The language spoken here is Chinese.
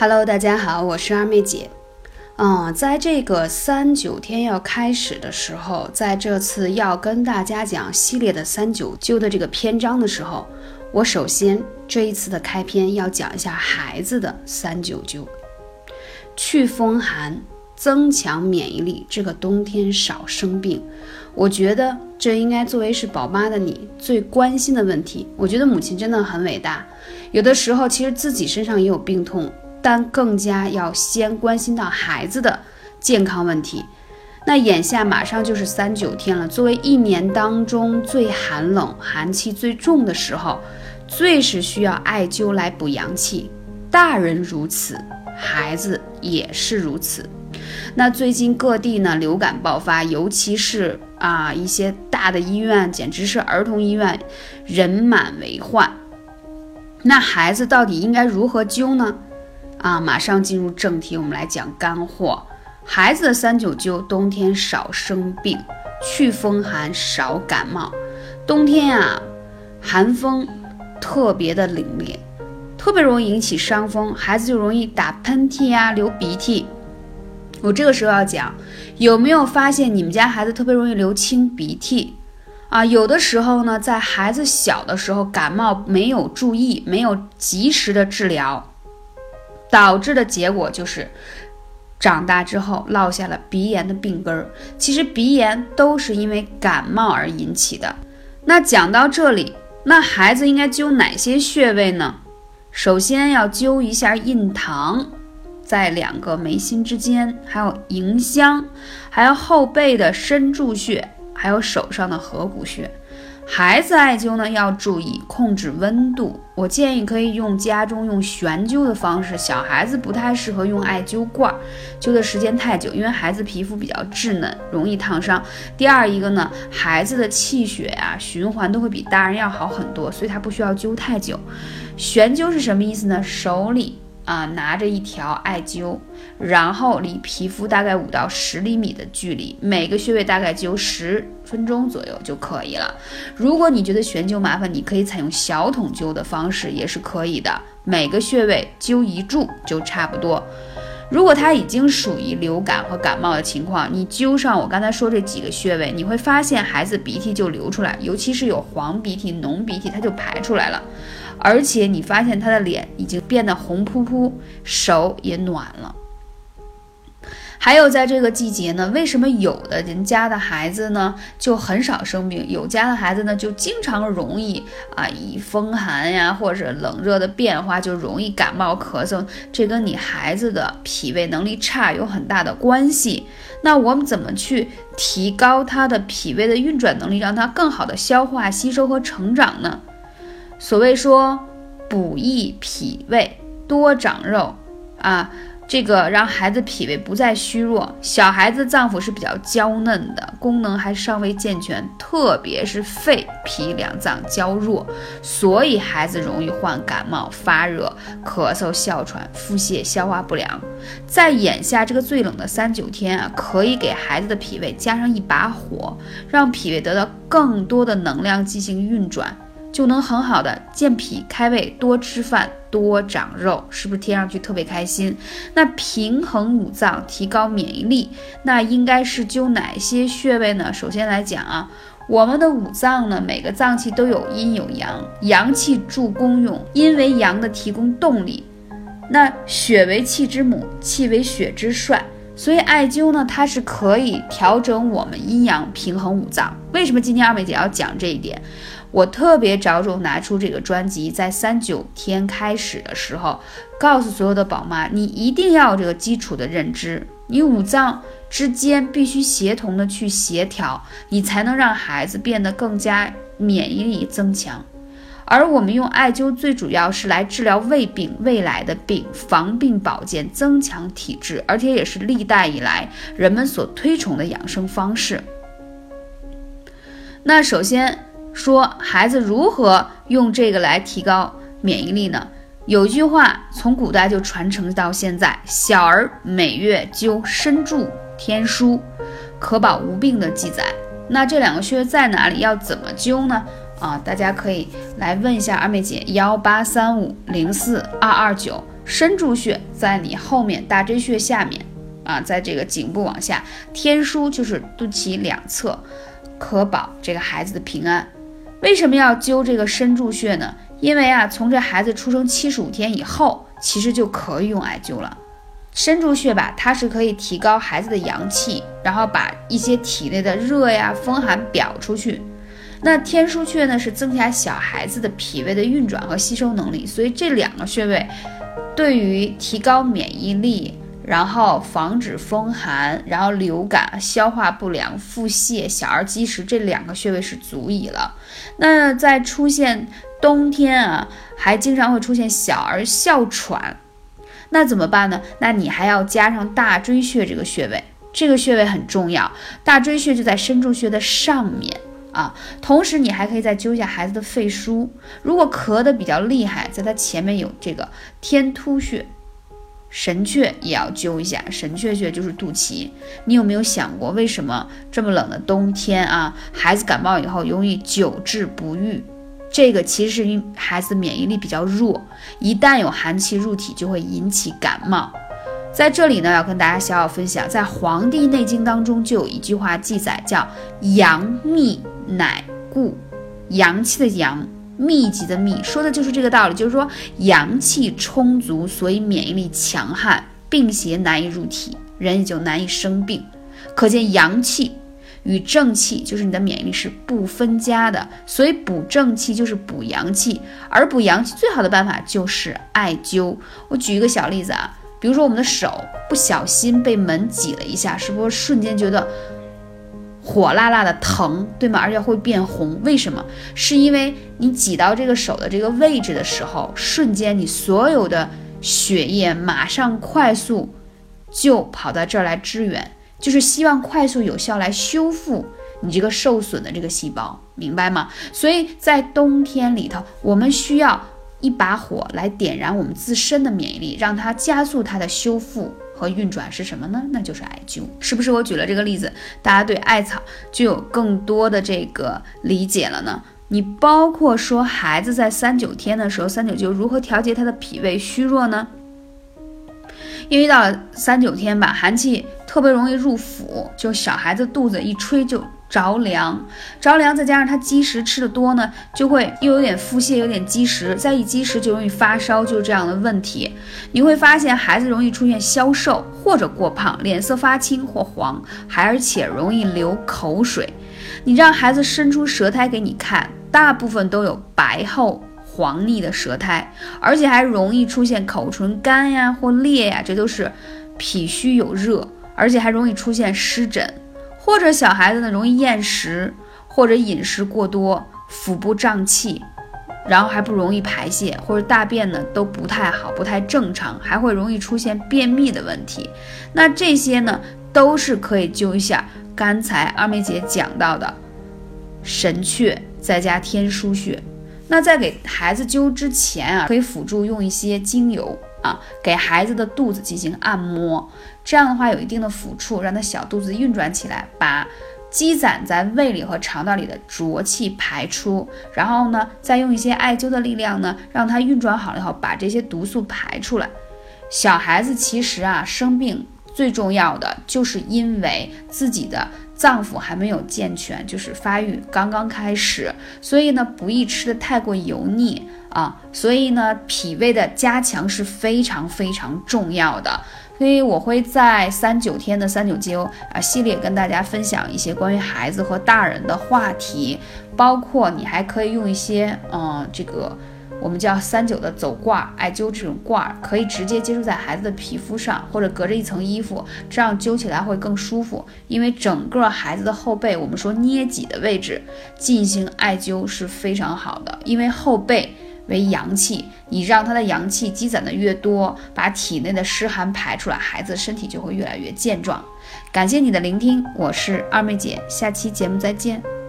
Hello，大家好，我是二妹姐。嗯，在这个三九天要开始的时候，在这次要跟大家讲系列的三九灸的这个篇章的时候，我首先这一次的开篇要讲一下孩子的三九灸，祛风寒，增强免疫力，这个冬天少生病。我觉得这应该作为是宝妈的你最关心的问题。我觉得母亲真的很伟大，有的时候其实自己身上也有病痛。但更加要先关心到孩子的健康问题。那眼下马上就是三九天了，作为一年当中最寒冷、寒气最重的时候，最是需要艾灸来补阳气。大人如此，孩子也是如此。那最近各地呢流感爆发，尤其是啊一些大的医院，简直是儿童医院人满为患。那孩子到底应该如何灸呢？啊，马上进入正题，我们来讲干货。孩子的三九灸，冬天少生病，祛风寒，少感冒。冬天啊，寒风特别的凛冽，特别容易引起伤风，孩子就容易打喷嚏呀，流鼻涕。我这个时候要讲，有没有发现你们家孩子特别容易流清鼻涕啊？有的时候呢，在孩子小的时候感冒没有注意，没有及时的治疗。导致的结果就是，长大之后落下了鼻炎的病根儿。其实鼻炎都是因为感冒而引起的。那讲到这里，那孩子应该灸哪些穴位呢？首先要灸一下印堂，在两个眉心之间，还有迎香，还有后背的身柱穴，还有手上的合谷穴。孩子艾灸呢，要注意控制温度。我建议可以用家中用悬灸的方式，小孩子不太适合用艾灸罐，灸的时间太久，因为孩子皮肤比较稚嫩，容易烫伤。第二一个呢，孩子的气血呀循环都会比大人要好很多，所以他不需要灸太久。悬灸是什么意思呢？手里。啊，拿着一条艾灸，然后离皮肤大概五到十厘米的距离，每个穴位大概灸十分钟左右就可以了。如果你觉得悬灸麻烦，你可以采用小筒灸的方式，也是可以的。每个穴位灸一柱就差不多。如果他已经属于流感和感冒的情况，你灸上我刚才说这几个穴位，你会发现孩子鼻涕就流出来，尤其是有黄鼻涕、浓鼻涕，它就排出来了。而且你发现他的脸已经变得红扑扑，手也暖了。还有在这个季节呢，为什么有的人家的孩子呢就很少生病，有家的孩子呢就经常容易啊，以风寒呀或者冷热的变化就容易感冒咳嗽？这跟你孩子的脾胃能力差有很大的关系。那我们怎么去提高他的脾胃的运转能力，让他更好的消化吸收和成长呢？所谓说补益脾胃，多长肉啊，这个让孩子脾胃不再虚弱。小孩子脏腑是比较娇嫩的，功能还尚未健全，特别是肺脾两脏较弱，所以孩子容易患感冒、发热、咳嗽、哮喘、腹泻、消化不良。在眼下这个最冷的三九天啊，可以给孩子的脾胃加上一把火，让脾胃得到更多的能量进行运转。就能很好的健脾开胃，多吃饭，多长肉，是不是听上去特别开心？那平衡五脏，提高免疫力，那应该是灸哪些穴位呢？首先来讲啊，我们的五脏呢，每个脏器都有阴有阳，阳气助功用，阴为阳的提供动力。那血为气之母，气为血之帅，所以艾灸呢，它是可以调整我们阴阳，平衡五脏。为什么今天二妹姐要讲这一点？我特别着重拿出这个专辑，在三九天开始的时候，告诉所有的宝妈，你一定要有这个基础的认知，你五脏之间必须协同的去协调，你才能让孩子变得更加免疫力增强。而我们用艾灸，最主要是来治疗胃病、未来的病，防病保健，增强体质，而且也是历代以来人们所推崇的养生方式。那首先。说孩子如何用这个来提高免疫力呢？有句话从古代就传承到现在：小儿每月灸身柱天枢，可保无病的记载。那这两个穴在哪里？要怎么灸呢？啊，大家可以来问一下二妹姐：幺八三五零四二二九。身柱穴在你后面大椎穴下面啊，在这个颈部往下，天枢就是肚脐两侧，可保这个孩子的平安。为什么要灸这个身柱穴呢？因为啊，从这孩子出生七十五天以后，其实就可以用艾灸了。身柱穴吧，它是可以提高孩子的阳气，然后把一些体内的热呀、风寒表出去。那天枢穴呢，是增加小孩子的脾胃的运转和吸收能力。所以这两个穴位，对于提高免疫力，然后防止风寒，然后流感、消化不良、腹泻、小儿积食这两个穴位是足以了。那在出现冬天啊，还经常会出现小儿哮喘。那怎么办呢？那你还要加上大椎穴这个穴位，这个穴位很重要。大椎穴就在身柱穴的上面啊。同时，你还可以再灸一下孩子的肺腧。如果咳得比较厉害，在它前面有这个天突穴、神阙也要灸一下。神阙穴就是肚脐。你有没有想过，为什么这么冷的冬天啊，孩子感冒以后容易久治不愈？这个其实是因孩子免疫力比较弱，一旦有寒气入体，就会引起感冒。在这里呢，要跟大家小小分享，在《黄帝内经》当中就有一句话记载，叫“阳秘乃固”，阳气的阳，密集的密，说的就是这个道理，就是说阳气充足，所以免疫力强悍，病邪难以入体，人也就难以生病。可见阳气。与正气就是你的免疫力是不分家的，所以补正气就是补阳气，而补阳气最好的办法就是艾灸。我举一个小例子啊，比如说我们的手不小心被门挤了一下，是不是瞬间觉得火辣辣的疼，对吗？而且会变红，为什么？是因为你挤到这个手的这个位置的时候，瞬间你所有的血液马上快速就跑到这儿来支援。就是希望快速有效来修复你这个受损的这个细胞，明白吗？所以在冬天里头，我们需要一把火来点燃我们自身的免疫力，让它加速它的修复和运转是什么呢？那就是艾灸，是不是？我举了这个例子，大家对艾草就有更多的这个理解了呢？你包括说孩子在三九天的时候，三九灸如何调节他的脾胃虚弱呢？因为到了三九天吧，寒气特别容易入腹，就小孩子肚子一吹就着凉，着凉再加上他积食吃的多呢，就会又有点腹泻，有点积食，再一积食就容易发烧，就是这样的问题。你会发现孩子容易出现消瘦或者过胖，脸色发青或黄，还而且容易流口水。你让孩子伸出舌苔给你看，大部分都有白厚。黄腻的舌苔，而且还容易出现口唇干呀或裂呀，这都是脾虚有热，而且还容易出现湿疹，或者小孩子呢容易厌食或者饮食过多，腹部胀气，然后还不容易排泄，或者大便呢都不太好，不太正常，还会容易出现便秘的问题。那这些呢都是可以灸一下刚才二妹姐讲到的神阙，再加天枢穴。那在给孩子灸之前啊，可以辅助用一些精油啊，给孩子的肚子进行按摩，这样的话有一定的抚触，让他小肚子运转起来，把积攒在胃里和肠道里的浊气排出，然后呢，再用一些艾灸的力量呢，让它运转好了以后，把这些毒素排出来。小孩子其实啊，生病最重要的就是因为自己的。脏腑还没有健全，就是发育刚刚开始，所以呢，不宜吃的太过油腻啊。所以呢，脾胃的加强是非常非常重要的。所以我会在三九天的三九灸啊系列跟大家分享一些关于孩子和大人的话题，包括你还可以用一些嗯这个。我们叫三九的走挂艾灸这种挂可以直接接触在孩子的皮肤上，或者隔着一层衣服，这样灸起来会更舒服。因为整个孩子的后背，我们说捏脊的位置进行艾灸是非常好的，因为后背为阳气，你让他的阳气积攒的越多，把体内的湿寒排出来，孩子身体就会越来越健壮。感谢你的聆听，我是二妹姐，下期节目再见。